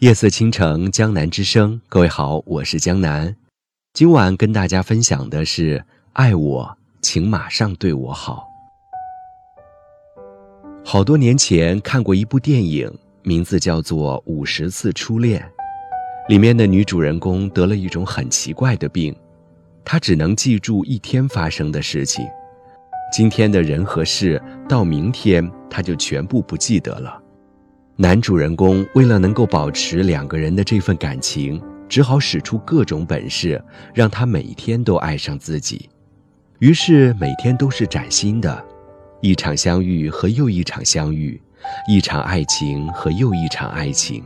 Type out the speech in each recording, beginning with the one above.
夜色倾城，江南之声。各位好，我是江南。今晚跟大家分享的是：爱我，请马上对我好。好多年前看过一部电影，名字叫做《五十次初恋》，里面的女主人公得了一种很奇怪的病，她只能记住一天发生的事情。今天的人和事，到明天她就全部不记得了。男主人公为了能够保持两个人的这份感情，只好使出各种本事，让他每天都爱上自己。于是每天都是崭新的，一场相遇和又一场相遇，一场爱情和又一场爱情。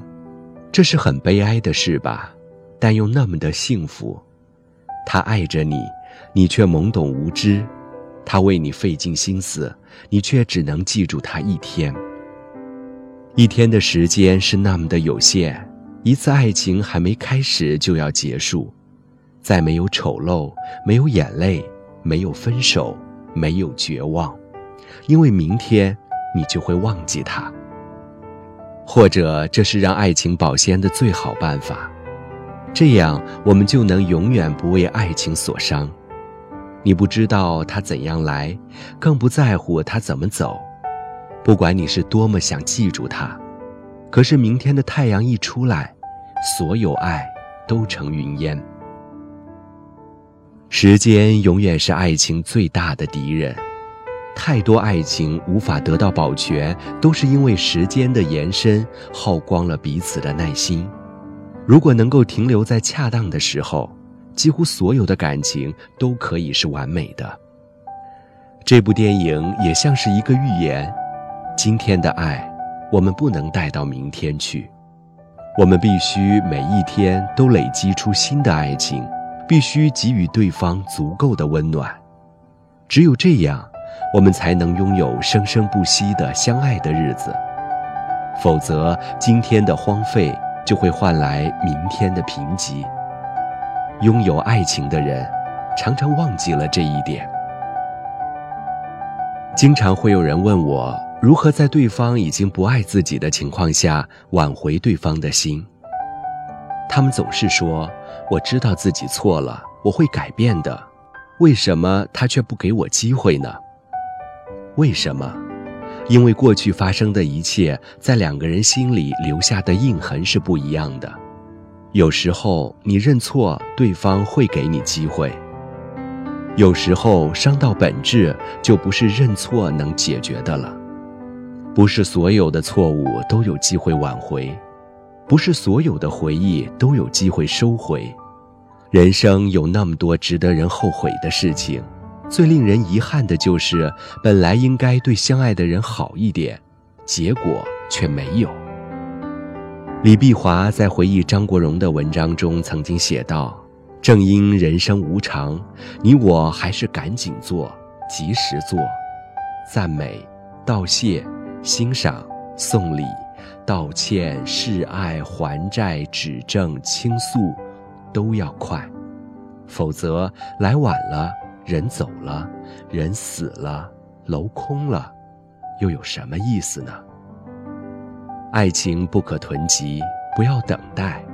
这是很悲哀的事吧？但又那么的幸福。他爱着你，你却懵懂无知。他为你费尽心思，你却只能记住他一天。一天的时间是那么的有限，一次爱情还没开始就要结束，再没有丑陋，没有眼泪，没有分手，没有绝望，因为明天你就会忘记他。或者这是让爱情保鲜的最好办法，这样我们就能永远不为爱情所伤。你不知道他怎样来，更不在乎他怎么走。不管你是多么想记住他，可是明天的太阳一出来，所有爱都成云烟。时间永远是爱情最大的敌人。太多爱情无法得到保全，都是因为时间的延伸耗光了彼此的耐心。如果能够停留在恰当的时候。几乎所有的感情都可以是完美的。这部电影也像是一个预言：今天的爱，我们不能带到明天去，我们必须每一天都累积出新的爱情，必须给予对方足够的温暖。只有这样，我们才能拥有生生不息的相爱的日子。否则，今天的荒废就会换来明天的贫瘠。拥有爱情的人，常常忘记了这一点。经常会有人问我，如何在对方已经不爱自己的情况下挽回对方的心。他们总是说：“我知道自己错了，我会改变的。”为什么他却不给我机会呢？为什么？因为过去发生的一切，在两个人心里留下的印痕是不一样的。有时候你认错，对方会给你机会；有时候伤到本质，就不是认错能解决的了。不是所有的错误都有机会挽回，不是所有的回忆都有机会收回。人生有那么多值得人后悔的事情，最令人遗憾的就是，本来应该对相爱的人好一点，结果却没有。李碧华在回忆张国荣的文章中曾经写道：“正因人生无常，你我还是赶紧做，及时做。赞美、道谢、欣赏、送礼、道歉、示爱、还债、指正、倾诉，都要快。否则来晚了，人走了，人死了，楼空了，又有什么意思呢？”爱情不可囤积，不要等待，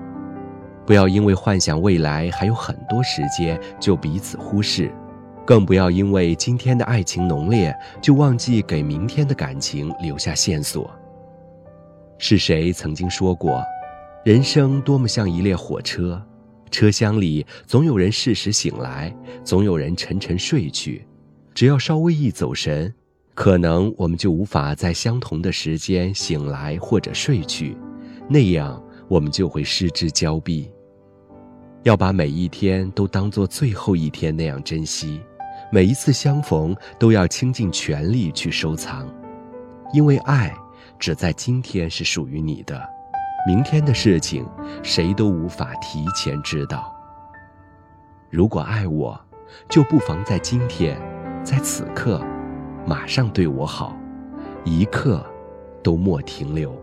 不要因为幻想未来还有很多时间就彼此忽视，更不要因为今天的爱情浓烈就忘记给明天的感情留下线索。是谁曾经说过，人生多么像一列火车，车厢里总有人适时醒来，总有人沉沉睡去，只要稍微一走神。可能我们就无法在相同的时间醒来或者睡去，那样我们就会失之交臂。要把每一天都当做最后一天那样珍惜，每一次相逢都要倾尽全力去收藏，因为爱只在今天是属于你的，明天的事情谁都无法提前知道。如果爱我，就不妨在今天，在此刻。马上对我好，一刻都莫停留。